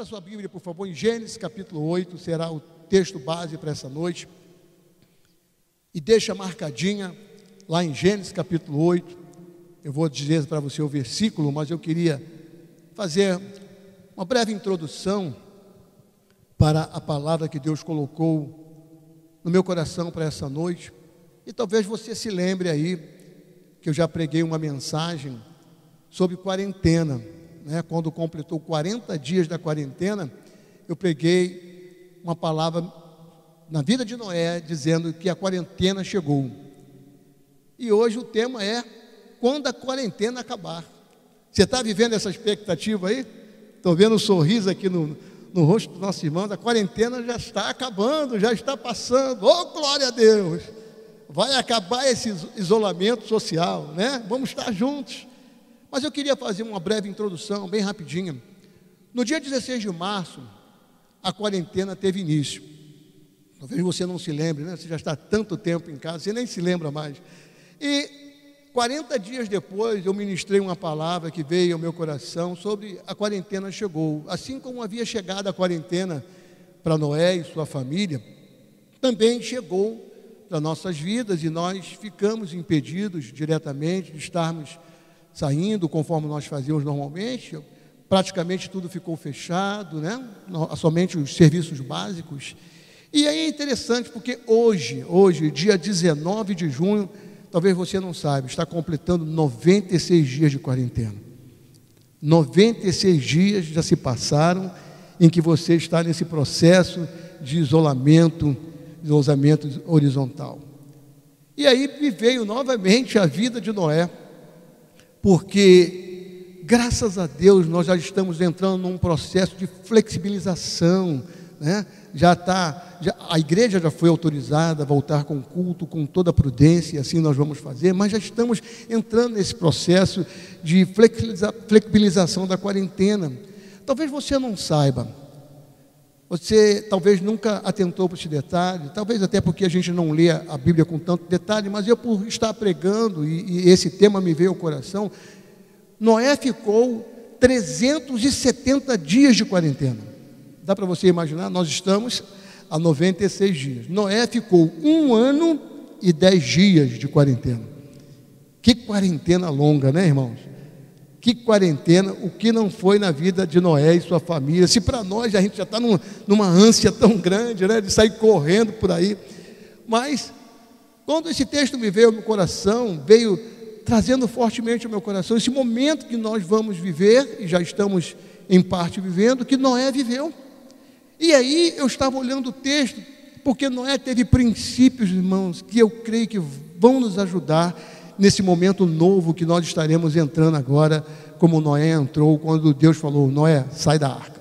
Abra sua Bíblia, por favor, em Gênesis capítulo 8, será o texto base para essa noite. E deixa marcadinha lá em Gênesis capítulo 8. Eu vou dizer para você o versículo, mas eu queria fazer uma breve introdução para a palavra que Deus colocou no meu coração para essa noite. E talvez você se lembre aí que eu já preguei uma mensagem sobre quarentena né, quando completou 40 dias da quarentena, eu preguei uma palavra na vida de Noé, dizendo que a quarentena chegou. E hoje o tema é quando a quarentena acabar. Você está vivendo essa expectativa aí? Estou vendo um sorriso aqui no, no rosto do nosso irmão. A quarentena já está acabando, já está passando. Oh, glória a Deus! Vai acabar esse isolamento social, né? Vamos estar juntos. Mas eu queria fazer uma breve introdução, bem rapidinha. No dia 16 de março, a quarentena teve início. Talvez você não se lembre, né? Você já está tanto tempo em casa, você nem se lembra mais. E 40 dias depois, eu ministrei uma palavra que veio ao meu coração sobre a quarentena chegou. Assim como havia chegado a quarentena para Noé e sua família, também chegou para nossas vidas e nós ficamos impedidos diretamente de estarmos saindo conforme nós fazíamos normalmente. Praticamente tudo ficou fechado, né? somente os serviços básicos. E aí é interessante porque hoje, hoje, dia 19 de junho, talvez você não saiba, está completando 96 dias de quarentena. 96 dias já se passaram em que você está nesse processo de isolamento, isolamento horizontal. E aí me veio novamente a vida de Noé porque, graças a Deus, nós já estamos entrando num processo de flexibilização, né? já está, a igreja já foi autorizada a voltar com culto, com toda a prudência, e assim nós vamos fazer, mas já estamos entrando nesse processo de flexibilização da quarentena. Talvez você não saiba, você talvez nunca atentou para esse detalhe, talvez até porque a gente não lê a Bíblia com tanto detalhe, mas eu, por estar pregando, e, e esse tema me veio ao coração, Noé ficou 370 dias de quarentena. Dá para você imaginar? Nós estamos a 96 dias. Noé ficou um ano e dez dias de quarentena. Que quarentena longa, né, irmãos? Que quarentena, o que não foi na vida de Noé e sua família. Se para nós a gente já está num, numa ânsia tão grande, né, de sair correndo por aí. Mas, quando esse texto me veio ao meu coração, veio trazendo fortemente ao meu coração esse momento que nós vamos viver, e já estamos em parte vivendo, que Noé viveu. E aí eu estava olhando o texto, porque Noé teve princípios, irmãos, que eu creio que vão nos ajudar nesse momento novo que nós estaremos entrando agora, como Noé entrou quando Deus falou: Noé, sai da arca.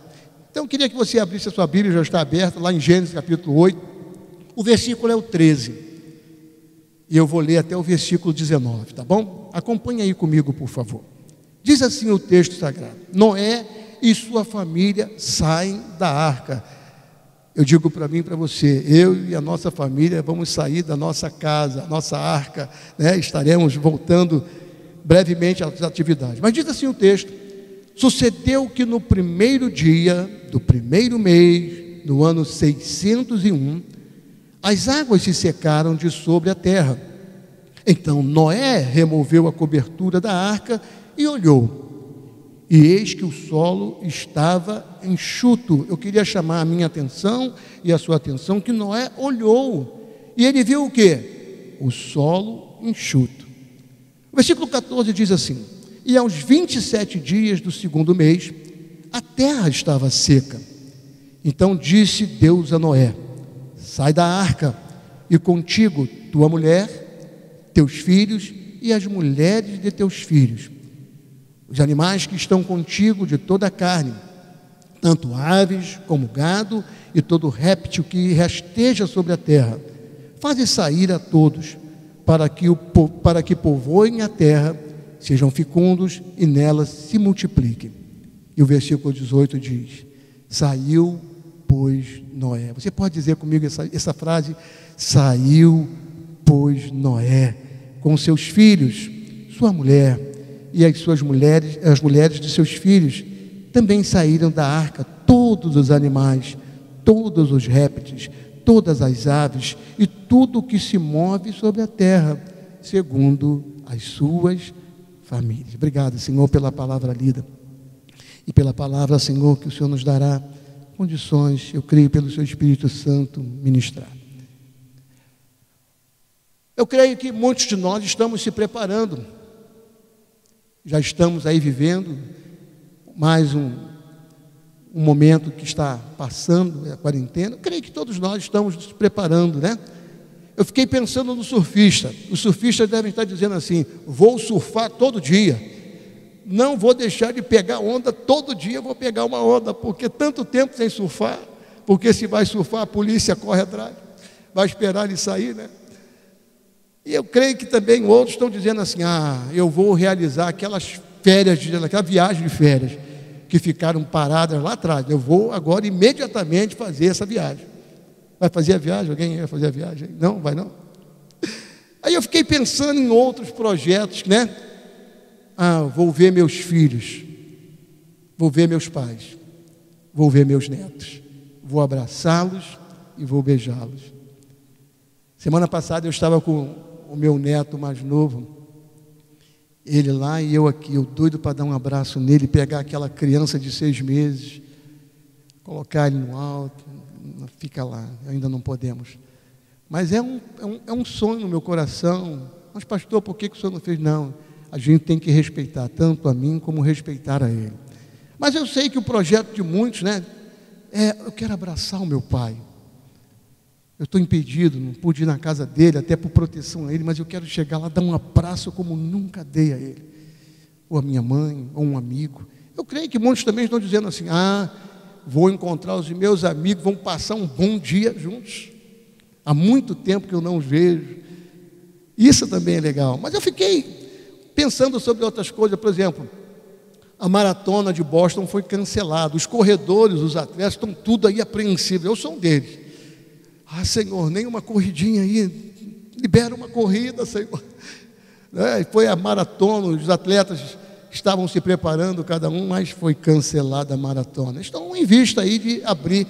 Então eu queria que você abrisse a sua Bíblia, já está aberta, lá em Gênesis capítulo 8. O versículo é o 13. E eu vou ler até o versículo 19, tá bom? Acompanhe aí comigo, por favor. Diz assim o texto sagrado: Noé e sua família saem da arca eu digo para mim e para você, eu e a nossa família vamos sair da nossa casa, nossa arca, né? estaremos voltando brevemente às atividades. Mas diz assim o texto: sucedeu que no primeiro dia do primeiro mês, no ano 601, as águas se secaram de sobre a terra. Então Noé removeu a cobertura da arca e olhou e eis que o solo estava enxuto. Eu queria chamar a minha atenção e a sua atenção que Noé olhou e ele viu o que? O solo enxuto. O versículo 14 diz assim: E aos 27 dias do segundo mês, a terra estava seca. Então disse Deus a Noé: Sai da arca, e contigo tua mulher, teus filhos e as mulheres de teus filhos os animais que estão contigo de toda a carne, tanto aves como gado e todo réptil que rasteja sobre a terra. Faze sair a todos, para que, o, para que povoem a terra, sejam fecundos e nela se multipliquem. E o versículo 18 diz: Saiu, pois, Noé. Você pode dizer comigo essa, essa frase? Saiu, pois, Noé, com seus filhos, sua mulher e as suas mulheres, as mulheres de seus filhos também saíram da arca, todos os animais, todos os répteis, todas as aves e tudo o que se move sobre a terra, segundo as suas famílias. Obrigado, Senhor, pela palavra lida e pela palavra, Senhor, que o Senhor nos dará condições, eu creio, pelo seu Espírito Santo, ministrar. Eu creio que muitos de nós estamos se preparando, já estamos aí vivendo mais um, um momento que está passando, é a quarentena. Eu creio que todos nós estamos nos preparando, né? Eu fiquei pensando no surfista. Os surfistas devem estar dizendo assim: vou surfar todo dia não vou deixar de pegar onda, todo dia vou pegar uma onda, porque tanto tempo sem surfar, porque se vai surfar, a polícia corre atrás, vai esperar ele sair, né? E eu creio que também outros estão dizendo assim: ah, eu vou realizar aquelas férias, aquela viagem de férias, que ficaram paradas lá atrás. Eu vou agora imediatamente fazer essa viagem. Vai fazer a viagem? Alguém vai fazer a viagem? Não, vai não? Aí eu fiquei pensando em outros projetos, né? Ah, vou ver meus filhos, vou ver meus pais, vou ver meus netos, vou abraçá-los e vou beijá-los. Semana passada eu estava com o meu neto mais novo, ele lá e eu aqui, eu doido para dar um abraço nele, pegar aquela criança de seis meses, colocar ele no alto, fica lá, ainda não podemos. Mas é um, é um, é um sonho no meu coração. Mas, pastor, por que, que o senhor não fez? Não a gente tem que respeitar tanto a mim como respeitar a ele. Mas eu sei que o projeto de muitos, né? É, eu quero abraçar o meu pai. Eu estou impedido, não pude ir na casa dele, até por proteção a ele, mas eu quero chegar lá, dar um abraço como nunca dei a ele, ou a minha mãe, ou um amigo. Eu creio que muitos também estão dizendo assim: ah, vou encontrar os meus amigos, vão passar um bom dia juntos. Há muito tempo que eu não os vejo. Isso também é legal. Mas eu fiquei Pensando sobre outras coisas, por exemplo, a maratona de Boston foi cancelada, os corredores, os atletas estão tudo aí apreensivos. Eu sou um deles. Ah, Senhor, nem uma corridinha aí, libera uma corrida, Senhor. É, foi a maratona, os atletas estavam se preparando, cada um, mas foi cancelada a maratona. Estão em vista aí de abrir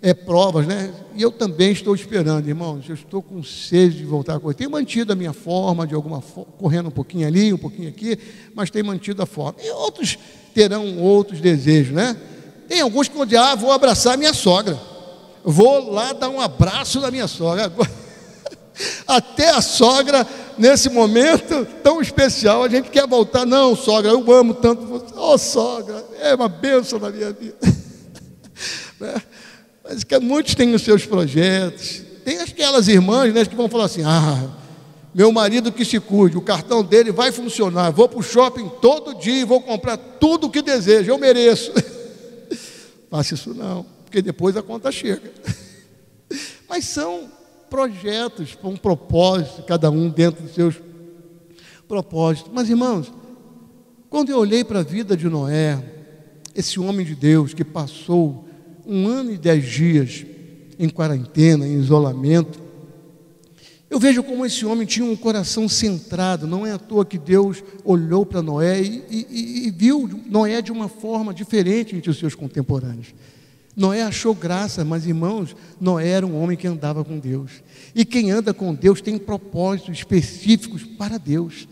é, provas, né? E eu também estou esperando, irmãos. Eu estou com sede de voltar a correr. Tenho mantido a minha forma, de alguma forma, correndo um pouquinho ali, um pouquinho aqui, mas tenho mantido a forma. E outros terão outros desejos, né? Tem alguns que vão dizer: ah, vou abraçar minha sogra. Vou lá dar um abraço da minha sogra. Até a sogra, nesse momento tão especial, a gente quer voltar. Não, sogra, eu amo tanto você. Oh, sogra, é uma bênção na minha vida. né? Mas que muitos têm os seus projetos. Tem aquelas irmãs né, que vão falar assim: ah, meu marido que se cuide, o cartão dele vai funcionar. Vou para o shopping todo dia e vou comprar tudo o que desejo, eu mereço. Faça isso não, porque depois a conta chega. Mas são projetos um propósito, cada um dentro dos seus propósitos. Mas irmãos, quando eu olhei para a vida de Noé, esse homem de Deus que passou um ano e dez dias em quarentena, em isolamento, eu vejo como esse homem tinha um coração centrado, não é à toa que Deus olhou para Noé e, e, e, viu Noé de uma forma diferente entre os seus contemporâneos. Noé achou graça, mas irmãos, Noé era um homem que andava com Deus. E quem anda com Deus tem propósitos específicos para Deus.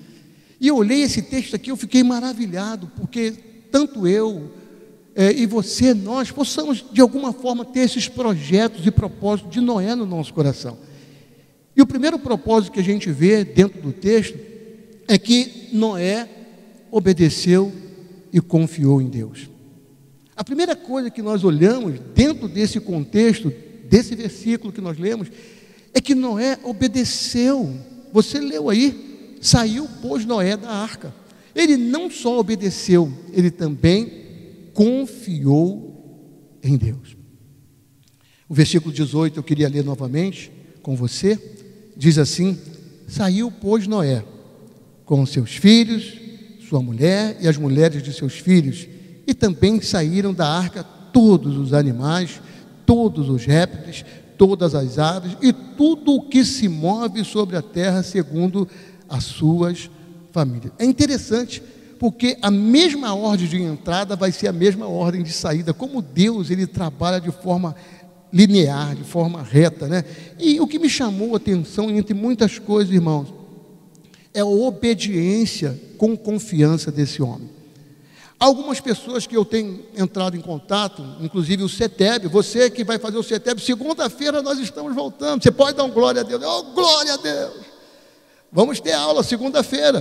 E eu olhei esse texto aqui, eu fiquei maravilhado, porque tanto eu, é, e você, nós, possamos de alguma forma ter esses projetos e propósitos de Noé no nosso coração. E o primeiro propósito que a gente vê dentro do texto é que Noé obedeceu e confiou em Deus. A primeira coisa que nós olhamos dentro desse contexto, desse versículo que nós lemos, é que Noé obedeceu. Você leu aí, saiu, pôs Noé da arca. Ele não só obedeceu, ele também confiou em Deus. O versículo 18 eu queria ler novamente com você. Diz assim: Saiu, pois, Noé com seus filhos, sua mulher e as mulheres de seus filhos, e também saíram da arca todos os animais, todos os répteis, todas as aves e tudo o que se move sobre a terra segundo as suas famílias. É interessante porque a mesma ordem de entrada vai ser a mesma ordem de saída. Como Deus ele trabalha de forma linear, de forma reta, né? E o que me chamou a atenção entre muitas coisas, irmãos, é a obediência com confiança desse homem. Algumas pessoas que eu tenho entrado em contato, inclusive o CETEB, você que vai fazer o CETEB, segunda-feira nós estamos voltando. Você pode dar um glória a Deus? Oh, glória a Deus! Vamos ter aula segunda-feira.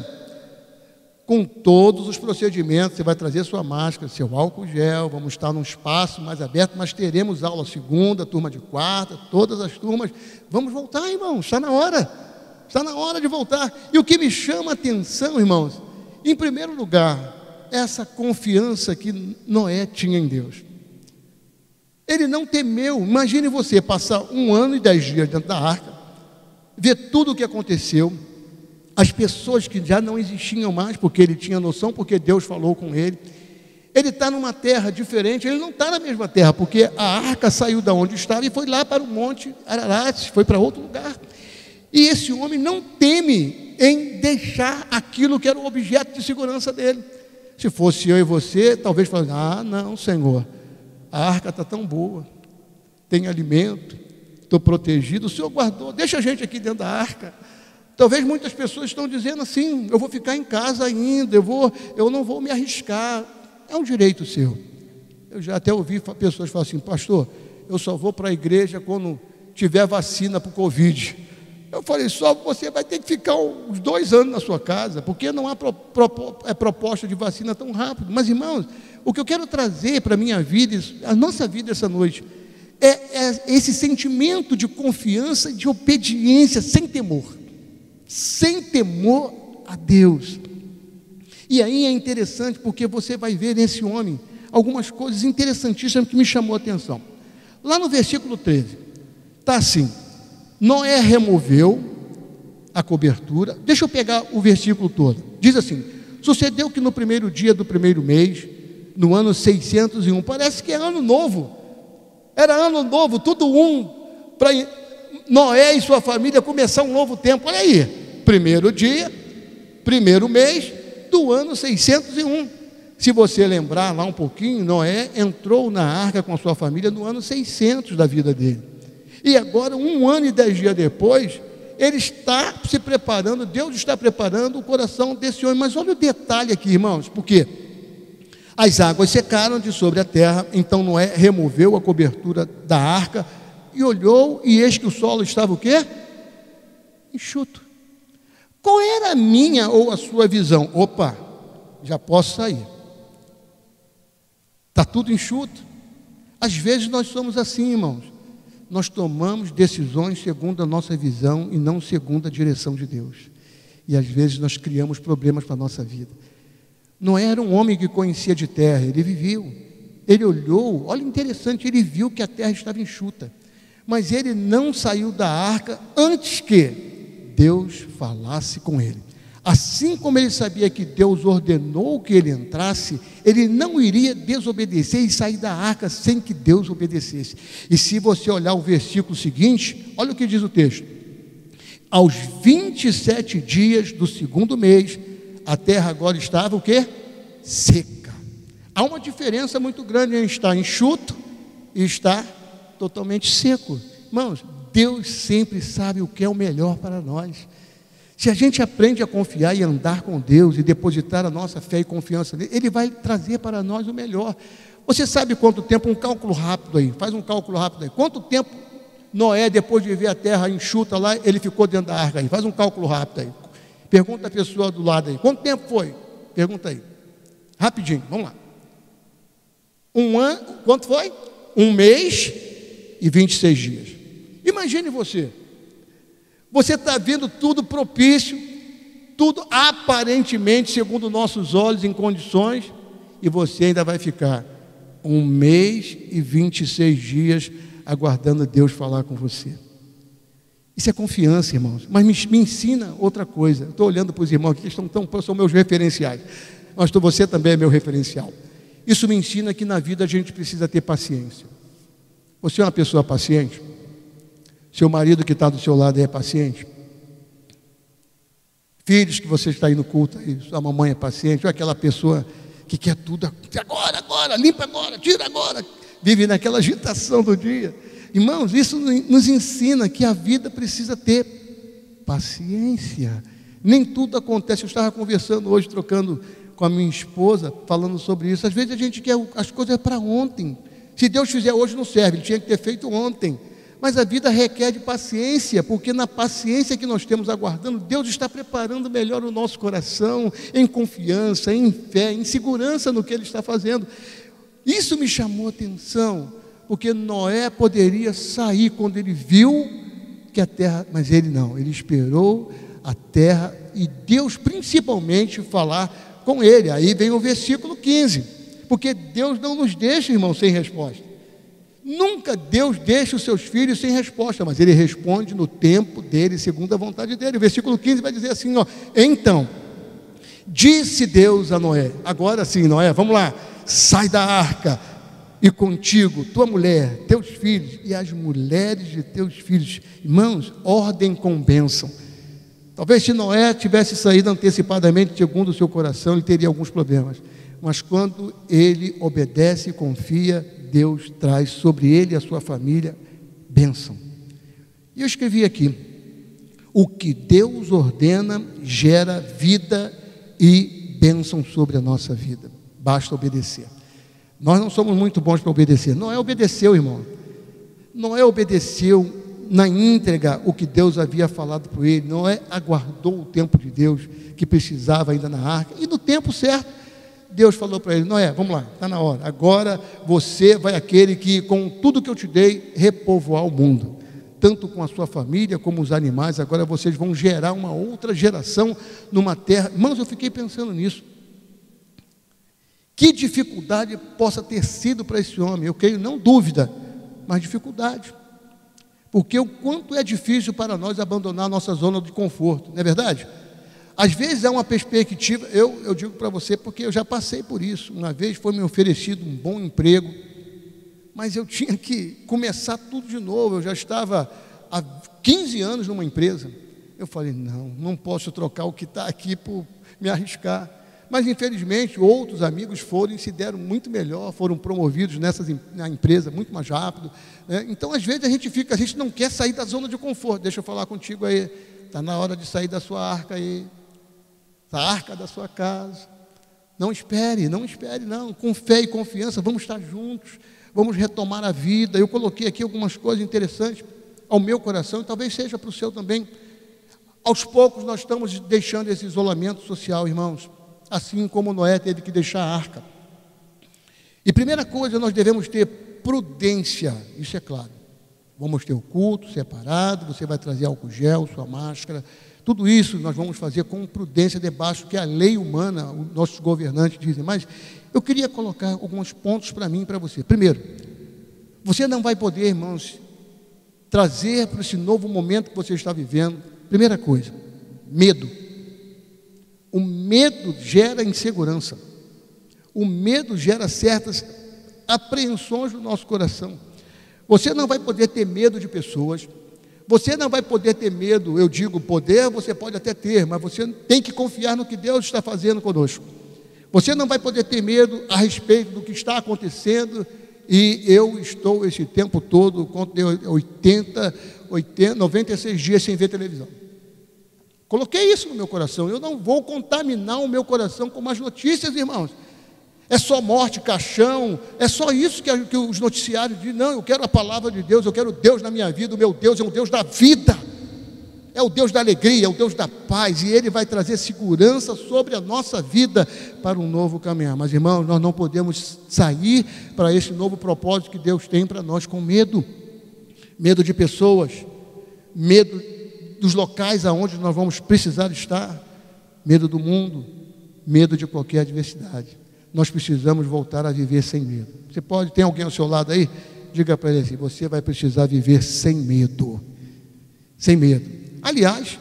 Com todos os procedimentos, você vai trazer sua máscara, seu álcool gel, vamos estar num espaço mais aberto, mas teremos aula segunda, turma de quarta, todas as turmas. Vamos voltar, irmãos, está na hora. Está na hora de voltar. E o que me chama a atenção, irmãos, em primeiro lugar, essa confiança que Noé tinha em Deus. Ele não temeu. Imagine você passar um ano e dez dias dentro da arca, ver tudo o que aconteceu, as pessoas que já não existiam mais, porque ele tinha noção, porque Deus falou com ele. Ele está numa terra diferente, ele não está na mesma terra, porque a arca saiu da onde estava e foi lá para o monte Ararat, foi para outro lugar. E esse homem não teme em deixar aquilo que era o objeto de segurança dele. Se fosse eu e você, talvez falasse: Ah, não, Senhor, a arca está tão boa, tem alimento, estou protegido, o Senhor guardou, deixa a gente aqui dentro da arca. Talvez muitas pessoas estão dizendo assim: eu vou ficar em casa ainda, eu, vou, eu não vou me arriscar. É um direito seu. Eu já até ouvi pessoas falar assim: pastor, eu só vou para a igreja quando tiver vacina para o Covid. Eu falei, só você vai ter que ficar uns dois anos na sua casa, porque não há pro, pro, é proposta de vacina tão rápido. Mas, irmãos, o que eu quero trazer para a minha vida, a nossa vida essa noite, é, é esse sentimento de confiança de obediência sem temor. Sem temor a Deus. E aí é interessante porque você vai ver nesse homem algumas coisas interessantíssimas que me chamou a atenção. Lá no versículo 13, está assim: Noé removeu a cobertura. Deixa eu pegar o versículo todo. Diz assim: Sucedeu que no primeiro dia do primeiro mês, no ano 601, parece que é ano novo. Era ano novo, tudo um, para Noé e sua família começar um novo tempo. Olha aí, primeiro dia, primeiro mês do ano 601. Se você lembrar lá um pouquinho, Noé entrou na arca com a sua família no ano 600 da vida dele. E agora, um ano e dez dias depois, ele está se preparando, Deus está preparando o coração desse homem. Mas olha o detalhe aqui, irmãos, porque as águas secaram de sobre a terra, então Noé removeu a cobertura da arca e olhou, e eis que o solo estava o quê? Enxuto. Qual era a minha ou a sua visão? Opa, já posso sair. Está tudo enxuto. Às vezes nós somos assim, irmãos nós tomamos decisões segundo a nossa visão e não segundo a direção de Deus. E às vezes nós criamos problemas para a nossa vida. Não era um homem que conhecia de terra, ele viveu. Ele olhou, olha interessante, ele viu que a terra estava enxuta. Mas ele não saiu da arca antes que Deus falasse com ele. Assim como ele sabia que Deus ordenou que ele entrasse, ele não iria desobedecer e sair da arca sem que Deus obedecesse. E se você olhar o versículo seguinte, olha o que diz o texto: Aos 27 dias do segundo mês, a terra agora estava o quê? Seca. Há uma diferença muito grande em estar enxuto e estar totalmente seco. Irmãos, Deus sempre sabe o que é o melhor para nós. Se a gente aprende a confiar e andar com Deus e depositar a nossa fé e confiança nele, Ele vai trazer para nós o melhor. Você sabe quanto tempo, um cálculo rápido aí, faz um cálculo rápido aí. Quanto tempo Noé, depois de ver a terra enxuta lá, ele ficou dentro da arca aí? Faz um cálculo rápido aí. Pergunta a pessoa do lado aí. Quanto tempo foi? Pergunta aí. Rapidinho, vamos lá. Um ano, quanto foi? Um mês e 26 dias. Imagine você. Você está vendo tudo propício, tudo aparentemente, segundo nossos olhos, em condições, e você ainda vai ficar um mês e 26 dias aguardando Deus falar com você. Isso é confiança, irmãos. Mas me, me ensina outra coisa. Estou olhando para os irmãos aqui que estão tão, são meus referenciais. Mas você também é meu referencial. Isso me ensina que na vida a gente precisa ter paciência. Você é uma pessoa paciente? Seu marido que está do seu lado é paciente? Filhos que você está no culto, aí, sua mamãe é paciente, ou aquela pessoa que quer tudo agora, agora, limpa agora, tira agora, vive naquela agitação do dia. Irmãos, isso nos ensina que a vida precisa ter paciência. Nem tudo acontece. Eu estava conversando hoje, trocando com a minha esposa, falando sobre isso. Às vezes a gente quer as coisas para ontem. Se Deus fizer hoje, não serve, ele tinha que ter feito ontem. Mas a vida requer de paciência, porque na paciência que nós temos aguardando, Deus está preparando melhor o nosso coração, em confiança, em fé, em segurança no que Ele está fazendo. Isso me chamou a atenção, porque Noé poderia sair quando ele viu que a terra, mas ele não, ele esperou a terra e Deus principalmente falar com ele. Aí vem o versículo 15, porque Deus não nos deixa, irmão, sem resposta. Nunca Deus deixa os seus filhos sem resposta, mas ele responde no tempo dele, segundo a vontade dele. O versículo 15 vai dizer assim: ó, então, disse Deus a Noé, agora sim, Noé, vamos lá, sai da arca, e contigo, tua mulher, teus filhos e as mulheres de teus filhos. Irmãos, ordem com bênção. Talvez se Noé tivesse saído antecipadamente, segundo o seu coração, ele teria alguns problemas. Mas quando ele obedece e confia, Deus traz sobre ele e a sua família bênção. E eu escrevi aqui: o que Deus ordena gera vida e bênção sobre a nossa vida. Basta obedecer. Nós não somos muito bons para obedecer. Noé obedeceu, irmão. Noé obedeceu na íntegra o que Deus havia falado para ele. Noé aguardou o tempo de Deus que precisava ainda na arca. E no tempo certo, Deus falou para ele: Noé, vamos lá, está na hora. Agora você vai aquele que, com tudo que eu te dei, repovoar o mundo. Tanto com a sua família como os animais. Agora vocês vão gerar uma outra geração numa terra. Irmãos, eu fiquei pensando nisso. Que dificuldade possa ter sido para esse homem? Eu creio, não dúvida, mas dificuldade. Porque o quanto é difícil para nós abandonar a nossa zona de conforto, não é verdade? Às vezes é uma perspectiva, eu, eu digo para você porque eu já passei por isso. Uma vez foi me oferecido um bom emprego, mas eu tinha que começar tudo de novo. Eu já estava há 15 anos numa empresa. Eu falei: não, não posso trocar o que está aqui por me arriscar. Mas infelizmente outros amigos foram e se deram muito melhor, foram promovidos nessas, na empresa muito mais rápido. Né? Então, às vezes, a gente fica, a gente não quer sair da zona de conforto. Deixa eu falar contigo aí. Está na hora de sair da sua arca aí. Da arca da sua casa. Não espere, não espere, não. Com fé e confiança, vamos estar juntos, vamos retomar a vida. Eu coloquei aqui algumas coisas interessantes ao meu coração, e talvez seja para o seu também. Aos poucos nós estamos deixando esse isolamento social, irmãos assim como Noé teve que deixar a arca. E primeira coisa, nós devemos ter prudência, isso é claro. Vamos ter o culto separado, você vai trazer álcool gel, sua máscara, tudo isso nós vamos fazer com prudência debaixo que a lei humana, os nossos governantes dizem. Mas eu queria colocar alguns pontos para mim e para você. Primeiro, você não vai poder, irmãos, trazer para esse novo momento que você está vivendo, primeira coisa, medo. O medo gera insegurança. O medo gera certas apreensões no nosso coração. Você não vai poder ter medo de pessoas. Você não vai poder ter medo, eu digo poder, você pode até ter, mas você tem que confiar no que Deus está fazendo conosco. Você não vai poder ter medo a respeito do que está acontecendo, e eu estou esse tempo todo, 80, 80, 96 dias sem ver televisão. Coloquei isso no meu coração. Eu não vou contaminar o meu coração com mais notícias, irmãos. É só morte, caixão, é só isso que, que os noticiários dizem. Não, eu quero a palavra de Deus, eu quero Deus na minha vida. O meu Deus é um Deus da vida, é o Deus da alegria, é o Deus da paz, e Ele vai trazer segurança sobre a nossa vida para um novo caminhar. Mas, irmãos, nós não podemos sair para esse novo propósito que Deus tem para nós com medo medo de pessoas, medo dos locais aonde nós vamos precisar estar, medo do mundo, medo de qualquer adversidade. Nós precisamos voltar a viver sem medo. Você pode, tem alguém ao seu lado aí? Diga para ele assim: você vai precisar viver sem medo. Sem medo. Aliás,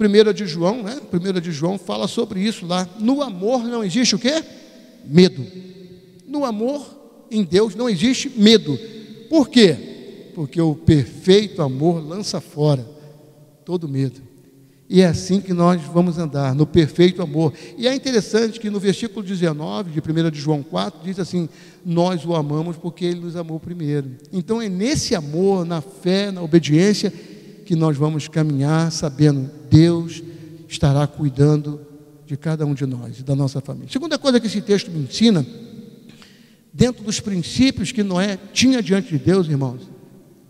1 de João, né? 1 de João fala sobre isso lá. No amor não existe o quê? Medo. No amor em Deus não existe medo. Por quê? Porque o perfeito amor lança fora todo medo. E é assim que nós vamos andar, no perfeito amor. E é interessante que no versículo 19 de 1 de João 4, diz assim: Nós o amamos porque ele nos amou primeiro. Então é nesse amor, na fé, na obediência, que nós vamos caminhar, sabendo Deus estará cuidando de cada um de nós e da nossa família. Segunda coisa que esse texto me ensina, dentro dos princípios que Noé tinha diante de Deus, irmãos,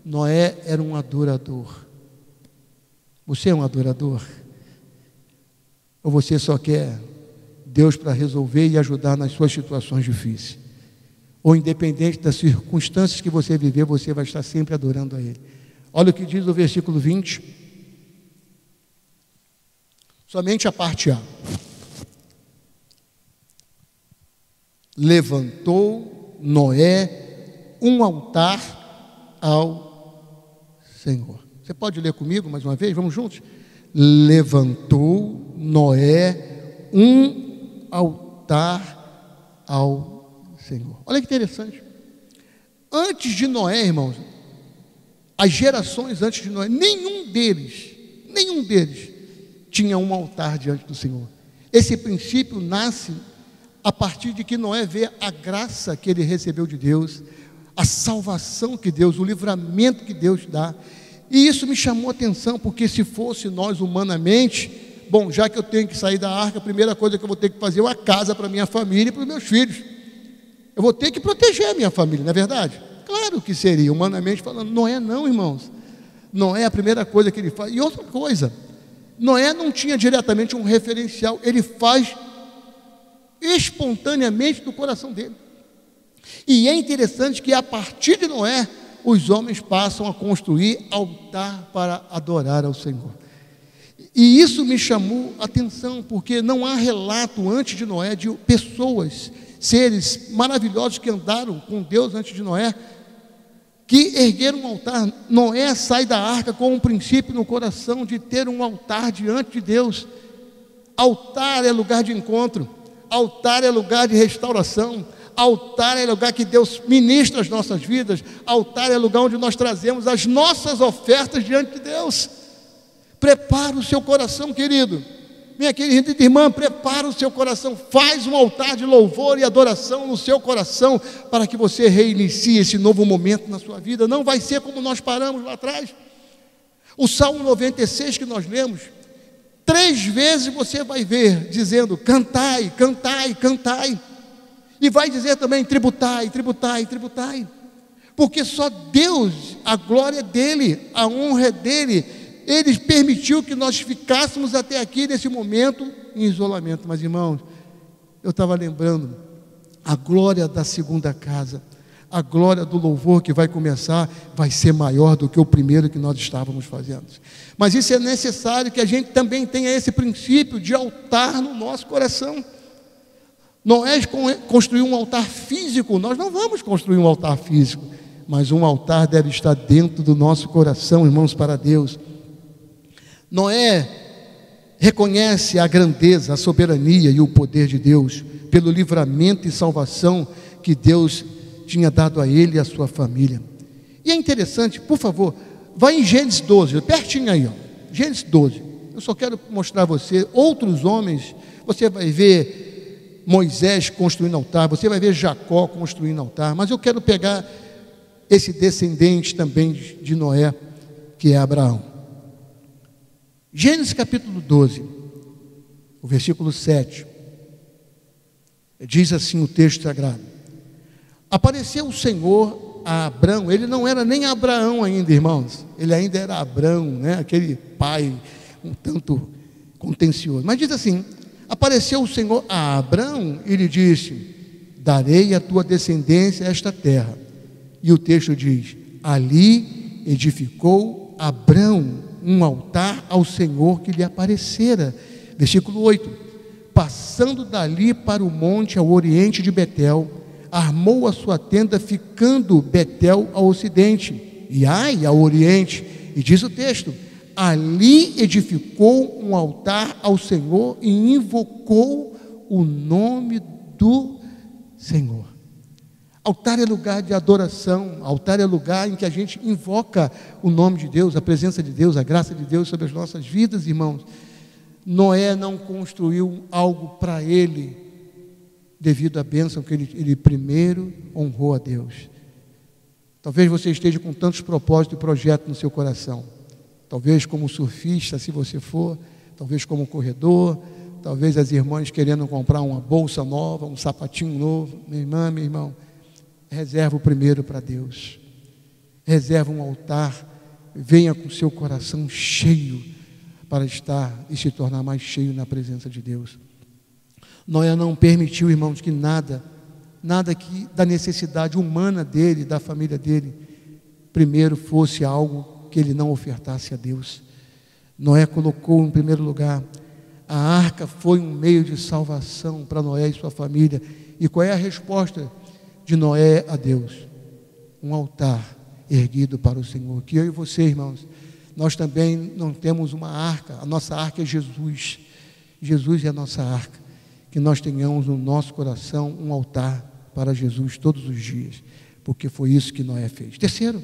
Noé era um adorador. Você é um adorador? Ou você só quer Deus para resolver e ajudar nas suas situações difíceis? Ou independente das circunstâncias que você viver, você vai estar sempre adorando a Ele. Olha o que diz o versículo 20. Somente a parte A. Levantou Noé um altar ao Senhor. Você pode ler comigo mais uma vez? Vamos juntos? Levantou Noé um altar ao Senhor. Olha que interessante. Antes de Noé, irmãos, as gerações antes de Noé, nenhum deles, nenhum deles tinha um altar diante do Senhor. Esse princípio nasce a partir de que Noé vê a graça que ele recebeu de Deus, a salvação que Deus, o livramento que Deus dá. E isso me chamou a atenção, porque se fosse nós humanamente, bom, já que eu tenho que sair da arca, a primeira coisa que eu vou ter que fazer é uma casa para minha família e para os meus filhos. Eu vou ter que proteger a minha família, não é verdade? Claro que seria, humanamente falando. Noé não, irmãos. Noé é a primeira coisa que ele faz. E outra coisa, Noé não tinha diretamente um referencial, ele faz espontaneamente do coração dele. E é interessante que a partir de Noé, os homens passam a construir altar para adorar ao Senhor. E isso me chamou atenção, porque não há relato antes de Noé de pessoas, seres maravilhosos que andaram com Deus antes de Noé, que ergueram um altar. Noé sai da arca com um princípio no coração de ter um altar diante de Deus. Altar é lugar de encontro, altar é lugar de restauração, Altar é lugar que Deus ministra as nossas vidas. Altar é lugar onde nós trazemos as nossas ofertas diante de Deus. Prepara o seu coração, querido. Minha querida irmã, prepara o seu coração. Faz um altar de louvor e adoração no seu coração para que você reinicie esse novo momento na sua vida. Não vai ser como nós paramos lá atrás. O Salmo 96 que nós lemos, três vezes você vai ver dizendo: cantai, cantai, cantai. E vai dizer também: tributai, tributai, tributai. Porque só Deus, a glória dele, a honra dele. Ele permitiu que nós ficássemos até aqui nesse momento em isolamento. Mas irmãos, eu estava lembrando a glória da segunda casa, a glória do louvor que vai começar vai ser maior do que o primeiro que nós estávamos fazendo. Mas isso é necessário que a gente também tenha esse princípio de altar no nosso coração. Noé construiu um altar físico, nós não vamos construir um altar físico, mas um altar deve estar dentro do nosso coração, irmãos, para Deus. Noé reconhece a grandeza, a soberania e o poder de Deus, pelo livramento e salvação que Deus tinha dado a ele e a sua família. E é interessante, por favor, vá em Gênesis 12, pertinho aí, ó, Gênesis 12. Eu só quero mostrar a você outros homens, você vai ver Moisés construindo altar, você vai ver Jacó construindo altar, mas eu quero pegar esse descendente também de Noé, que é Abraão. Gênesis capítulo 12, o versículo 7, diz assim o texto sagrado: Apareceu o Senhor a Abraão, ele não era nem Abraão ainda, irmãos, ele ainda era Abraão, né? aquele pai um tanto contencioso, mas diz assim: Apareceu o Senhor a Abraão e lhe disse: Darei à tua descendência esta terra. E o texto diz: Ali edificou Abraão um altar ao Senhor que lhe aparecera. Versículo 8: Passando dali para o monte ao oriente de Betel, armou a sua tenda, ficando Betel ao ocidente, e Ai ao oriente. E diz o texto: ali edificou um altar ao Senhor e invocou o nome do Senhor. Altar é lugar de adoração, altar é lugar em que a gente invoca o nome de Deus, a presença de Deus, a graça de Deus sobre as nossas vidas, irmãos. Noé não construiu algo para ele, devido à bênção que ele, ele primeiro honrou a Deus. Talvez você esteja com tantos propósitos e projetos no seu coração. Talvez como surfista, se você for, talvez como corredor, talvez as irmãs querendo comprar uma bolsa nova, um sapatinho novo. Minha irmã, meu irmão, reserva o primeiro para Deus. Reserva um altar, venha com seu coração cheio para estar e se tornar mais cheio na presença de Deus. Noé não permitiu, irmãos, que nada, nada que da necessidade humana dele, da família dele, primeiro fosse algo que ele não ofertasse a Deus. Noé colocou em primeiro lugar a arca foi um meio de salvação para Noé e sua família. E qual é a resposta de Noé a Deus? Um altar erguido para o Senhor. Que eu e você, irmãos, nós também não temos uma arca, a nossa arca é Jesus. Jesus é a nossa arca que nós tenhamos no nosso coração um altar para Jesus todos os dias, porque foi isso que Noé fez. Terceiro,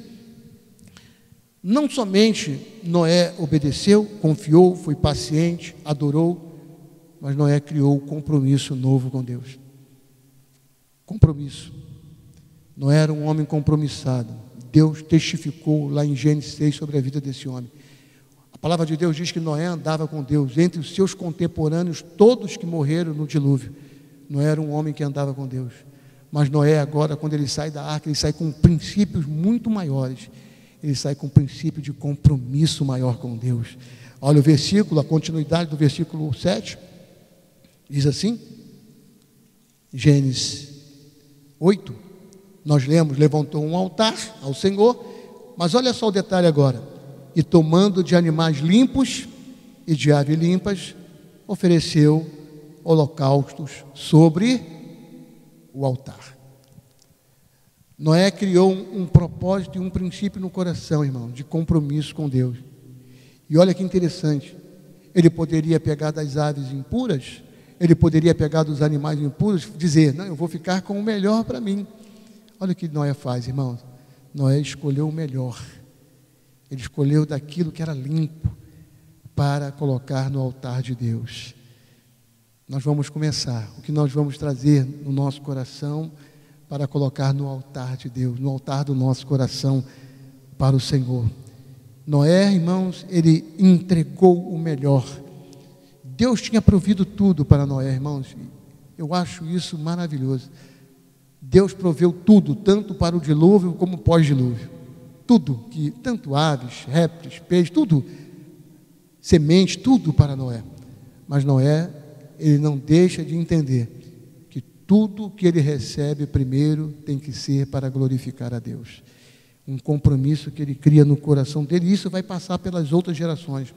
não somente Noé obedeceu, confiou, foi paciente, adorou, mas Noé criou um compromisso novo com Deus. Compromisso. Noé era um homem compromissado. Deus testificou lá em Gênesis 6 sobre a vida desse homem. A palavra de Deus diz que Noé andava com Deus. Entre os seus contemporâneos, todos que morreram no dilúvio, Noé era um homem que andava com Deus. Mas Noé, agora, quando ele sai da arca, ele sai com princípios muito maiores. Ele sai com um princípio de compromisso maior com Deus. Olha o versículo, a continuidade do versículo 7. Diz assim, Gênesis 8. Nós lemos: levantou um altar ao Senhor. Mas olha só o detalhe agora e tomando de animais limpos e de aves limpas, ofereceu holocaustos sobre o altar. Noé criou um, um, propósito e um princípio no coração, irmão, de compromisso com Deus. E olha que interessante, ele poderia pegar das aves impuras, ele poderia pegar dos animais impuros, dizer: Não, eu vou ficar com o melhor para mim. Olha o que Noé faz, irmão. Noé escolheu o melhor. Ele escolheu daquilo que era limpo para colocar no altar de Deus. Nós vamos começar. O que nós vamos trazer no nosso coração para colocar no altar de Deus, no altar do nosso coração para o Senhor. Noé, irmãos, ele entregou o melhor. Deus tinha provido tudo para Noé, irmãos. Eu acho isso maravilhoso. Deus proveu tudo, tanto para o dilúvio como pós-dilúvio tudo que tanto aves, répteis, peixes, tudo semente, tudo para Noé. Mas Noé, ele não deixa de entender tudo que ele recebe primeiro tem que ser para glorificar a Deus. Um compromisso que ele cria no coração dele, e isso vai passar pelas outras gerações.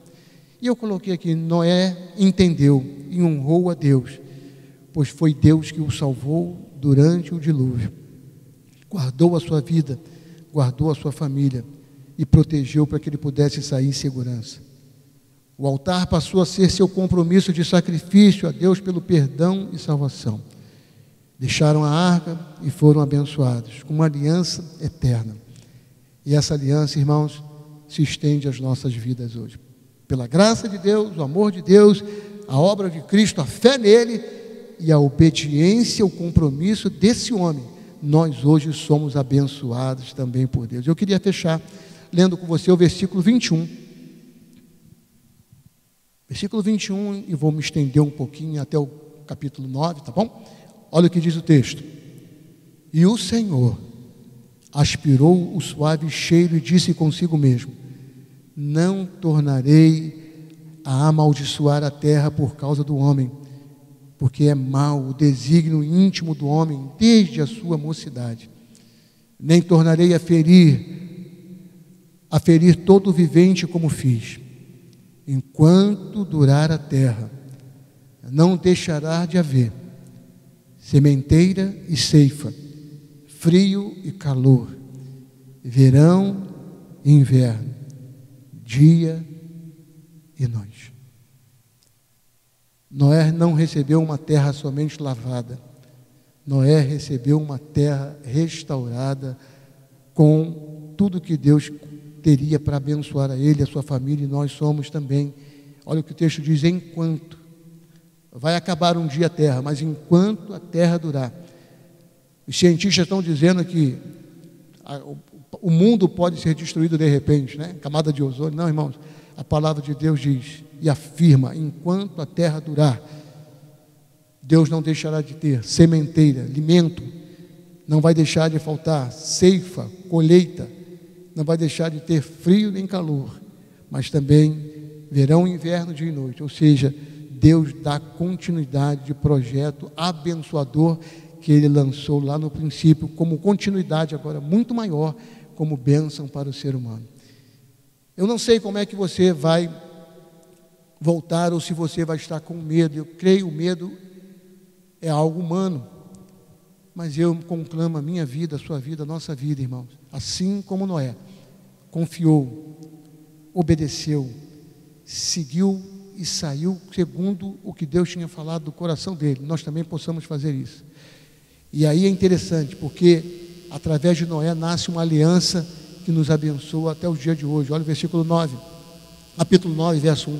E eu coloquei aqui: Noé entendeu e honrou a Deus, pois foi Deus que o salvou durante o dilúvio, guardou a sua vida guardou a sua família e protegeu para que ele pudesse sair em segurança. O altar passou a ser seu compromisso de sacrifício a Deus pelo perdão e salvação. Deixaram a arca e foram abençoados com uma aliança eterna. E essa aliança, irmãos, se estende às nossas vidas hoje. Pela graça de Deus, o amor de Deus, a obra de Cristo, a fé nele e a obediência, o compromisso desse homem nós hoje somos abençoados também por Deus. Eu queria fechar lendo com você o versículo 21. Versículo 21, e vou me estender um pouquinho até o capítulo 9, tá bom? Olha o que diz o texto. E o Senhor aspirou o suave cheiro e disse consigo mesmo: Não tornarei a amaldiçoar a terra por causa do homem porque é mau o desígnio íntimo do homem desde a sua mocidade. Nem tornarei a ferir, a ferir todo o vivente como fiz. Enquanto durar a terra, não deixará de haver sementeira e ceifa, frio e calor, verão e inverno, dia e noite. Noé não recebeu uma terra somente lavada. Noé recebeu uma terra restaurada com tudo que Deus teria para abençoar a ele, a sua família, e nós somos também. Olha o que o texto diz: enquanto. Vai acabar um dia a terra, mas enquanto a terra durar. Os cientistas estão dizendo que a, o, o, mundo pode ser destruído de repente, né? Camada de ozônio. Não, irmãos. A palavra de Deus diz e afirma: enquanto a terra durar, Deus não deixará de ter sementeira, alimento, não vai deixar de faltar ceifa, colheita, não vai deixar de ter frio nem calor, mas também verão, inverno, dia e noite. Ou seja, Deus dá continuidade de projeto abençoador que ele lançou lá no princípio, como continuidade agora muito maior, como bênção para o ser humano. Eu não sei como é que você vai voltar ou se você vai estar com medo. Eu creio o medo é algo humano. Mas eu conclamo a minha vida, a sua vida, a nossa vida, irmãos. Assim como Noé confiou, obedeceu, seguiu e saiu segundo o que Deus tinha falado do coração dele. Nós também possamos fazer isso. E aí é interessante, porque através de Noé nasce uma aliança que nos abençoa até o dia de hoje. Olha o versículo 9, capítulo 9, verso 1.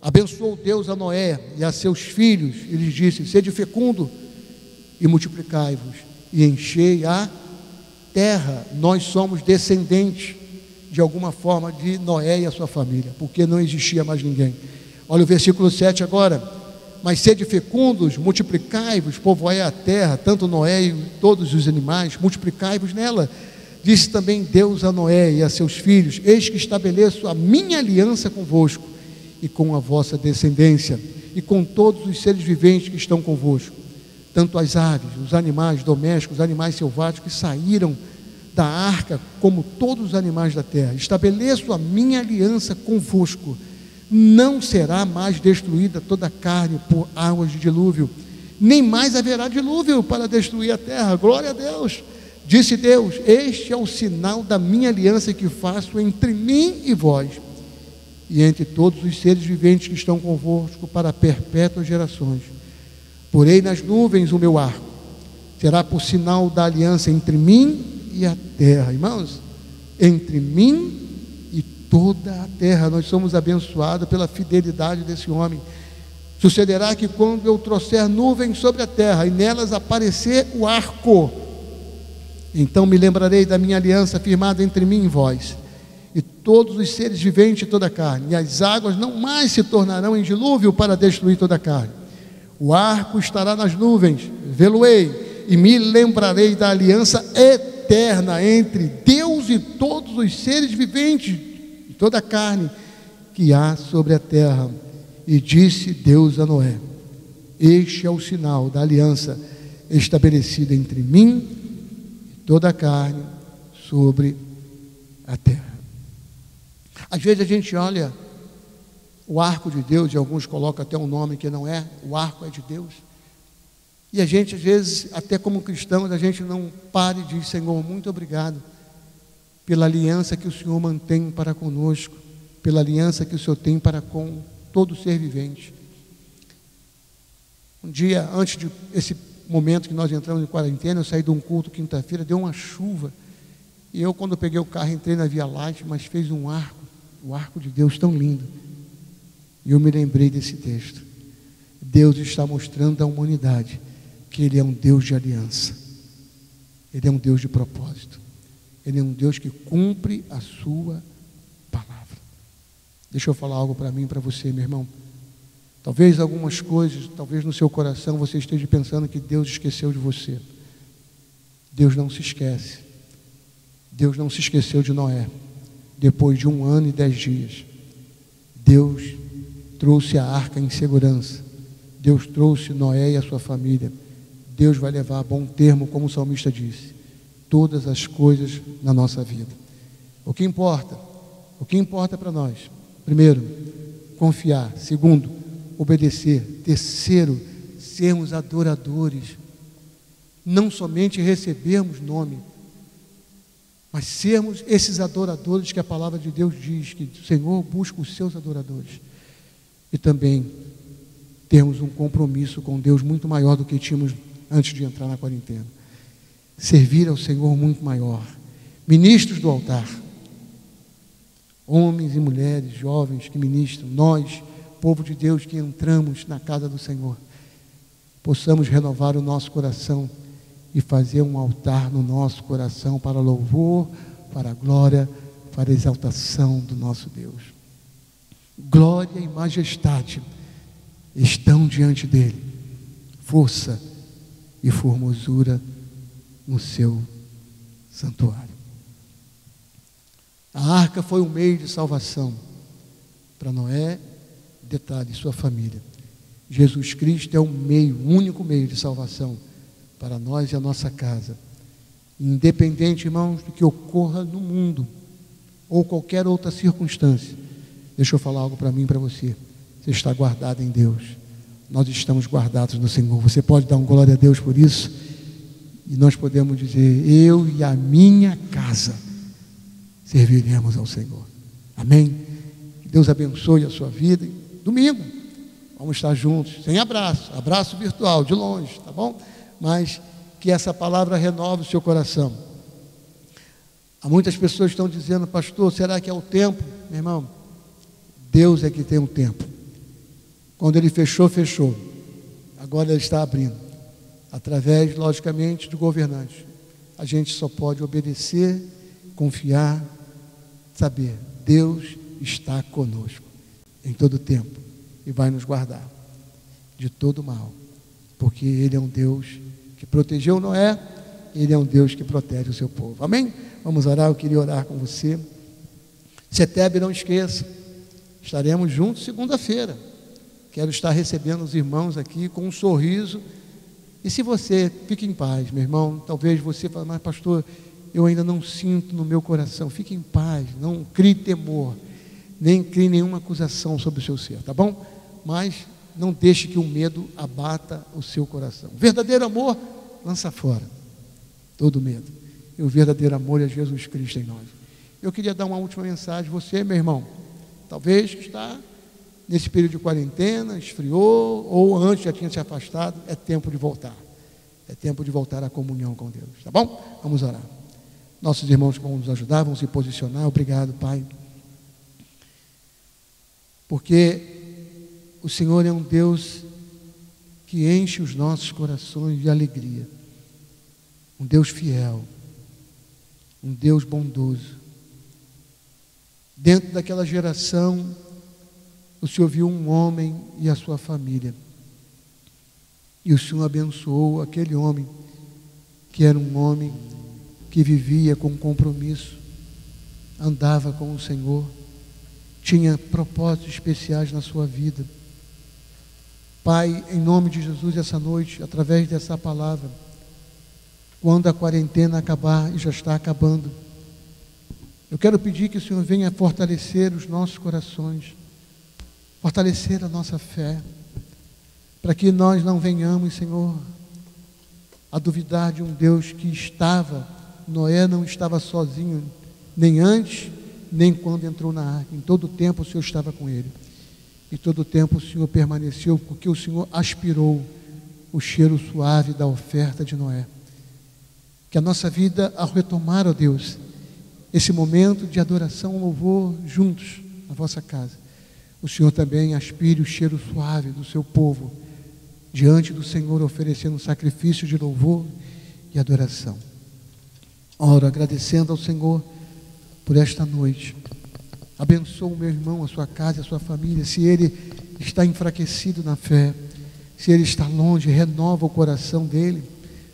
Abençoou Deus a Noé e a seus filhos, e lhes disse: Sede fecundo e multiplicai-vos, e enchei a terra. Nós somos descendentes, de alguma forma, de Noé e a sua família, porque não existia mais ninguém. Olha o versículo 7 agora. Mas sede fecundos, multiplicai-vos, povoai a terra, tanto Noé e todos os animais, multiplicai-vos nela. Disse também Deus a Noé e a seus filhos: Eis que estabeleço a minha aliança convosco e com a vossa descendência, e com todos os seres viventes que estão convosco tanto as aves, os animais domésticos, os animais selváticos que saíram da arca, como todos os animais da terra. Estabeleço a minha aliança convosco. Não será mais destruída toda a carne por águas de dilúvio, nem mais haverá dilúvio para destruir a terra. Glória a Deus. Disse Deus: Este é o sinal da minha aliança que faço entre mim e vós, e entre todos os seres viventes que estão convosco para perpétuas gerações Porei nas nuvens o meu arco, será por sinal da aliança entre mim e a terra. Irmãos, entre mim toda a terra, nós somos abençoados pela fidelidade desse homem. Sucederá que quando eu trouxer nuvens sobre a terra e nelas aparecer o arco, então me lembrarei da minha aliança firmada entre mim e vós, e todos os seres viventes de toda a carne, e as águas não mais se tornarão em dilúvio para destruir toda a carne. O arco estará nas nuvens, vê-lo-ei, e me lembrarei da aliança eterna entre Deus e todos os seres viventes, e toda a carne que há sobre a terra. E disse Deus a Noé: Este é o sinal da aliança estabelecida entre mim e toda a carne sobre a terra. Às vezes a gente olha o arco de Deus, e alguns colocam até um nome que não é, o arco é de Deus. E a gente, às vezes, até como cristãos, a gente não pare de dizer, Senhor, muito obrigado pela aliança que o Senhor mantém para conosco, pela aliança que o Senhor tem para com todo ser vivente. Um dia, antes de momento que nós entramos em quarentena, eu saí de um culto quinta-feira, deu uma chuva. E eu, quando eu peguei o carro, entrei na Via Láctea, mas fez um arco, o arco de Deus tão lindo. E eu me lembrei desse texto. Deus está mostrando à humanidade que Ele é um Deus de aliança. Ele é um Deus de propósito. Ele é um Deus que cumpre a sua palavra. Deixa eu falar algo para mim para você, meu irmão. Talvez algumas coisas, talvez no seu coração você esteja pensando que Deus esqueceu de você. Deus não se esquece. Deus não se esqueceu de Noé. Depois de um ano e dez dias, Deus trouxe a arca em segurança. Deus trouxe Noé e a sua família. Deus vai levar a bom termo, como o salmista disse, todas as coisas na nossa vida. O que importa? O que importa para nós? Primeiro, confiar. Segundo, obedecer. Terceiro, sermos adoradores. Não somente recebermos nome, mas sermos esses adoradores que a palavra de Deus diz que o Senhor busca os seus adoradores e também termos um compromisso com Deus muito maior do que tínhamos antes de entrar na quarentena. Servir ao Senhor muito maior. Ministros do altar. Homens e mulheres, jovens que ministram, nós, povo de Deus que entramos na casa do Senhor, possamos renovar o nosso coração e fazer um altar no nosso coração para louvor, para glória, para exaltação do nosso Deus. Glória e majestade estão diante dele, força e formosura no seu santuário. A arca foi um meio de salvação para Noé, detalhe, sua família. Jesus Cristo é o meio, o único meio de salvação para nós e a nossa casa. Independente, irmãos, do que ocorra no mundo ou qualquer outra circunstância. Deixa eu falar algo para mim e para você. Você está guardado em Deus. Nós estamos guardados no Senhor. Você pode dar um glória a Deus por isso? E nós podemos dizer: Eu e a minha casa serviremos ao Senhor. Amém? Que Deus abençoe a sua vida. Domingo, vamos estar juntos, sem abraço, abraço virtual, de longe, tá bom? Mas que essa palavra renove o seu coração. Há muitas pessoas que estão dizendo, pastor, será que é o tempo? Meu irmão, Deus é que tem o tempo. Quando ele fechou, fechou. Agora ele está abrindo. Através, logicamente, do governante. A gente só pode obedecer, confiar, saber. Deus está conosco em todo tempo e vai nos guardar de todo mal. Porque Ele é um Deus que protegeu Noé, Ele é um Deus que protege o seu povo. Amém? Vamos orar, eu queria orar com você. Setebe, não esqueça, estaremos juntos segunda-feira. Quero estar recebendo os irmãos aqui com um sorriso. E se você, fique em paz, meu irmão. Talvez você fale, mas pastor, eu ainda não sinto no meu coração. Fique em paz, não crie temor, nem crie nenhuma acusação sobre o seu ser, tá bom? Mas não deixe que o medo abata o seu coração. Verdadeiro amor lança fora todo medo. E o verdadeiro amor é Jesus Cristo em nós. Eu queria dar uma última mensagem. Você, meu irmão, talvez que está nesse período de quarentena, esfriou, ou antes já tinha se afastado, é tempo de voltar. É tempo de voltar à comunhão com Deus. Tá bom? Vamos orar. Nossos irmãos vão nos ajudar, vão se posicionar. Obrigado, Pai. Porque o Senhor é um Deus que enche os nossos corações de alegria. Um Deus fiel. Um Deus bondoso. Dentro daquela geração o Senhor viu um homem e a sua família. E o Senhor abençoou aquele homem, que era um homem que vivia com compromisso, andava com o Senhor, tinha propósitos especiais na sua vida. Pai, em nome de Jesus, essa noite, através dessa palavra, quando a quarentena acabar e já está acabando, eu quero pedir que o Senhor venha fortalecer os nossos corações fortalecer a nossa fé, para que nós não venhamos, Senhor, a duvidar de um Deus que estava, Noé não estava sozinho, nem antes, nem quando entrou na arca. Em todo o tempo o Senhor estava com ele. E todo o tempo o Senhor permaneceu, porque o Senhor aspirou o cheiro suave da oferta de Noé. Que a nossa vida, ao retomar, ó Deus, esse momento de adoração, louvor juntos na vossa casa, o Senhor também aspire o cheiro suave do seu povo diante do Senhor, oferecendo sacrifício de louvor e adoração. Oro agradecendo ao Senhor por esta noite. Abençoa o meu irmão, a sua casa, a sua família. Se ele está enfraquecido na fé, se ele está longe, renova o coração dele,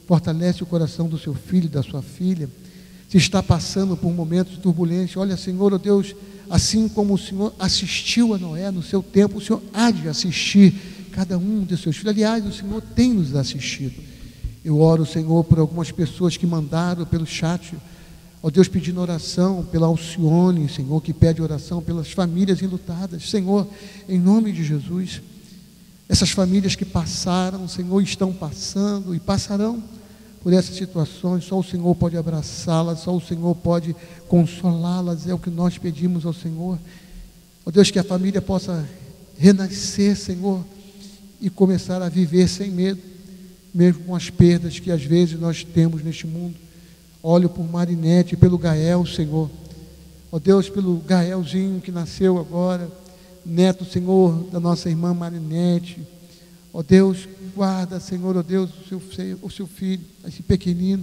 fortalece o coração do seu filho, da sua filha. Se está passando por momentos de turbulência, olha, Senhor, oh Deus, assim como o Senhor assistiu a Noé no seu tempo, o Senhor há de assistir cada um de seus filhos. Aliás, o Senhor tem nos assistido. Eu oro, Senhor, por algumas pessoas que mandaram pelo chat, ó Deus, pedindo oração pela Alcione, Senhor, que pede oração pelas famílias enlutadas. Senhor, em nome de Jesus, essas famílias que passaram, Senhor, estão passando e passarão por essas situações, só o Senhor pode abraçá-las, só o Senhor pode consolá-las, é o que nós pedimos ao Senhor. Ó Deus, que a família possa renascer, Senhor, e começar a viver sem medo, mesmo com as perdas que às vezes nós temos neste mundo. Olho por Marinete, pelo Gael, Senhor. Ó Deus, pelo Gaelzinho que nasceu agora, neto, Senhor, da nossa irmã Marinete. Ó Deus, guarda, Senhor, ó Deus, o seu, o seu filho, esse pequenino.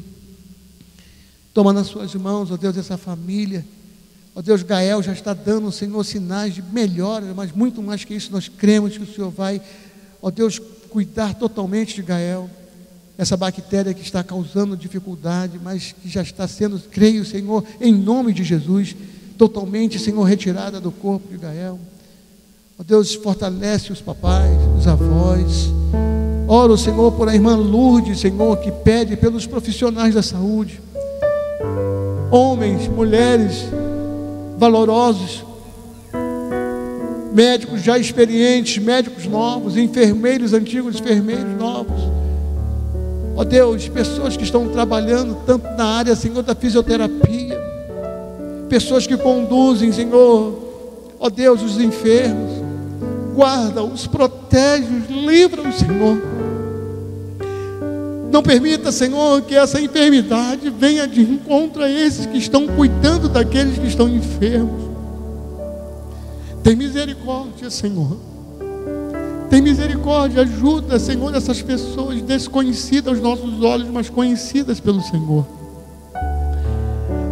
Toma nas suas mãos, ó Deus, essa família. Ó Deus, Gael já está dando, Senhor, sinais de melhora, mas muito mais que isso, nós cremos que o Senhor vai, ó Deus, cuidar totalmente de Gael. Essa bactéria que está causando dificuldade, mas que já está sendo, creio, Senhor, em nome de Jesus, totalmente, Senhor, retirada do corpo de Gael. Ó Deus, fortalece os papais, os avós. Oro, Senhor, por a irmã Lourdes, Senhor, que pede pelos profissionais da saúde homens, mulheres valorosos, médicos já experientes, médicos novos, enfermeiros antigos, enfermeiros novos. Ó oh Deus, pessoas que estão trabalhando tanto na área, Senhor, da fisioterapia, pessoas que conduzem, Senhor, ó oh Deus, os enfermos, guarda-os, protege-os, livra-os, Senhor. Não permita, Senhor, que essa enfermidade venha de encontro a esses que estão cuidando daqueles que estão enfermos. Tem misericórdia, Senhor. Tem misericórdia, ajuda, Senhor, essas pessoas desconhecidas aos nossos olhos, mas conhecidas pelo Senhor.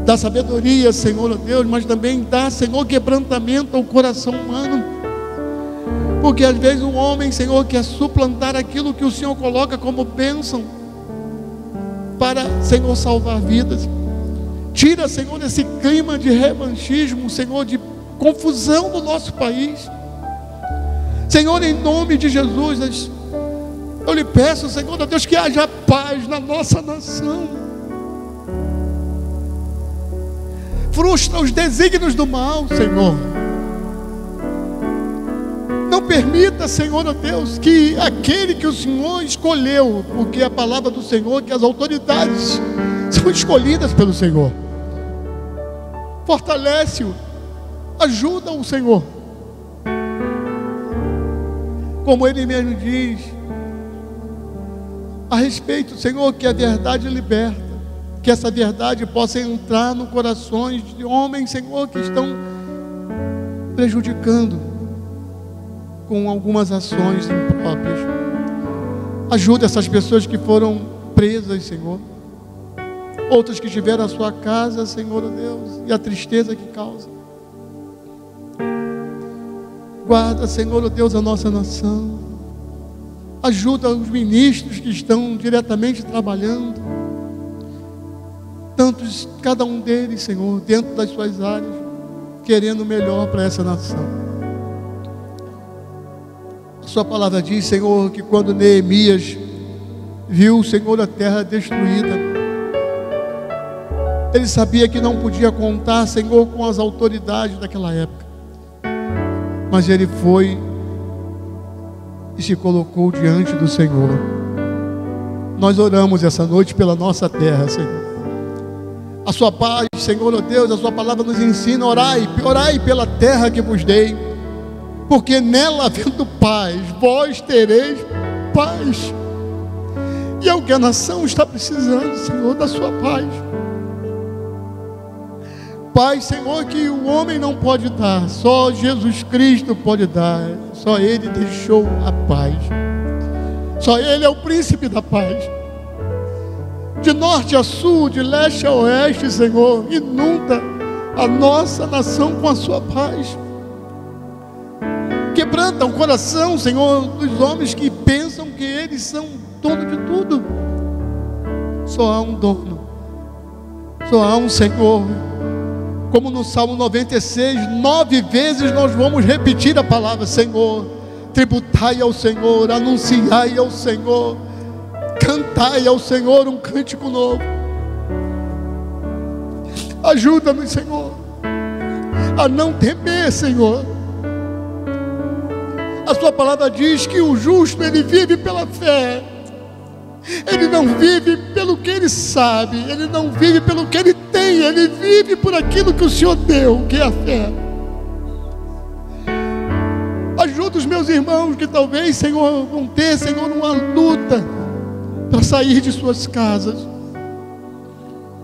Dá sabedoria, Senhor, Deus, mas também dá, Senhor, quebrantamento ao coração humano. Porque às vezes o homem, Senhor, quer suplantar aquilo que o Senhor coloca como bênção para, Senhor, salvar vidas. Tira, Senhor, esse clima de revanchismo, Senhor, de confusão do nosso país. Senhor, em nome de Jesus, eu lhe peço, Senhor, Deus, que haja paz na nossa nação. Frustra os desígnios do mal, Senhor. Não permita, Senhor, ó Deus, que aquele que o Senhor escolheu, porque a palavra do Senhor, que as autoridades são escolhidas pelo Senhor. Fortalece-o, ajuda o Senhor. Como ele mesmo diz, a respeito, Senhor, que a verdade liberta, que essa verdade possa entrar no corações de homens, Senhor, que estão prejudicando com algumas ações impróprias. Ajuda essas pessoas que foram presas, Senhor. Outras que tiveram a sua casa, Senhor Deus, e a tristeza que causa. Guarda, Senhor Deus, a nossa nação. Ajuda os ministros que estão diretamente trabalhando. Tantos, cada um deles, Senhor, dentro das suas áreas, querendo o melhor para essa nação. Sua palavra diz, Senhor, que quando Neemias viu, Senhor, a terra destruída, ele sabia que não podia contar, Senhor, com as autoridades daquela época. Mas ele foi e se colocou diante do Senhor. Nós oramos essa noite pela nossa terra, Senhor. A sua paz, Senhor, oh Deus, a sua palavra nos ensina, orai, orai pela terra que vos dei porque nela havendo paz, vós tereis paz. E é o que a nação está precisando, Senhor, da sua paz. Paz, Senhor, que o homem não pode dar, só Jesus Cristo pode dar, só Ele deixou a paz, só Ele é o príncipe da paz. De norte a sul, de leste a oeste, Senhor, inunda a nossa nação com a sua paz. Quebranta o coração, Senhor, dos homens que pensam que eles são dono de tudo. Só há um dono, só há um Senhor. Como no Salmo 96, nove vezes nós vamos repetir a palavra Senhor. Tributai ao Senhor, anunciai ao Senhor, cantai ao Senhor um cântico novo. Ajuda-nos, Senhor, a não temer, Senhor a sua palavra diz que o justo ele vive pela fé. Ele não vive pelo que ele sabe, ele não vive pelo que ele tem, ele vive por aquilo que o Senhor deu, que é a fé. Ajuda os meus irmãos que talvez, Senhor, vão ter, Senhor, uma luta para sair de suas casas.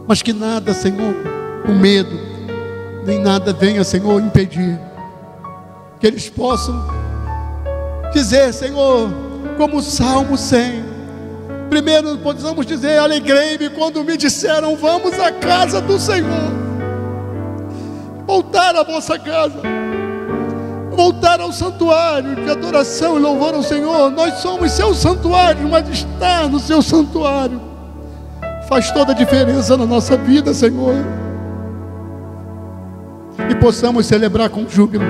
Mas que nada, Senhor, o medo, nem nada venha, Senhor, impedir que eles possam dizer, Senhor, como o Salmo 100. Primeiro, podemos dizer: Alegrei-me quando me disseram, Vamos à casa do Senhor. Voltar à vossa casa, voltar ao santuário de adoração e louvor ao Senhor. Nós somos seu santuário, mas estar no seu santuário faz toda a diferença na nossa vida, Senhor. E possamos celebrar com júbilo,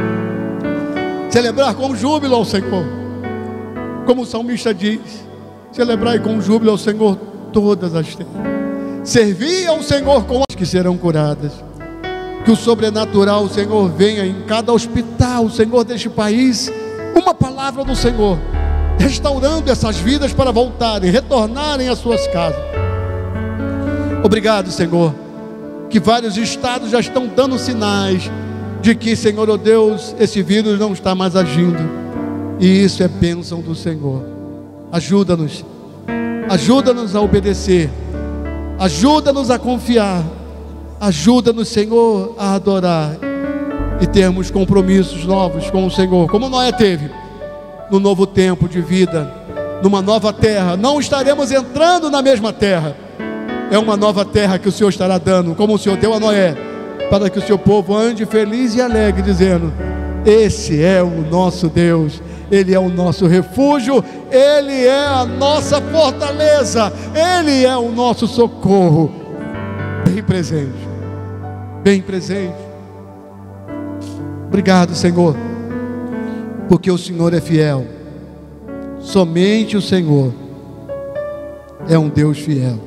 celebrar com júbilo ao Senhor, como o salmista diz: celebrai com júbilo ao Senhor todas as terras, servir ao Senhor com as que serão curadas. Que o sobrenatural, Senhor, venha em cada hospital, Senhor, deste país, uma palavra do Senhor, restaurando essas vidas para voltarem, retornarem às suas casas. Obrigado, Senhor, que vários estados já estão dando sinais de que, Senhor, oh Deus, esse vírus não está mais agindo, e isso é bênção do Senhor. Ajuda-nos, ajuda-nos a obedecer, ajuda-nos a confiar, ajuda-nos, Senhor, a adorar e termos compromissos novos com o Senhor, como Noé teve no novo tempo de vida, numa nova terra. Não estaremos entrando na mesma terra. É uma nova terra que o Senhor estará dando, como o Senhor deu a Noé, para que o seu povo ande feliz e alegre, dizendo: Esse é o nosso Deus, Ele é o nosso refúgio, Ele é a nossa fortaleza, Ele é o nosso socorro. Bem presente, bem presente. Obrigado, Senhor, porque o Senhor é fiel, somente o Senhor é um Deus fiel.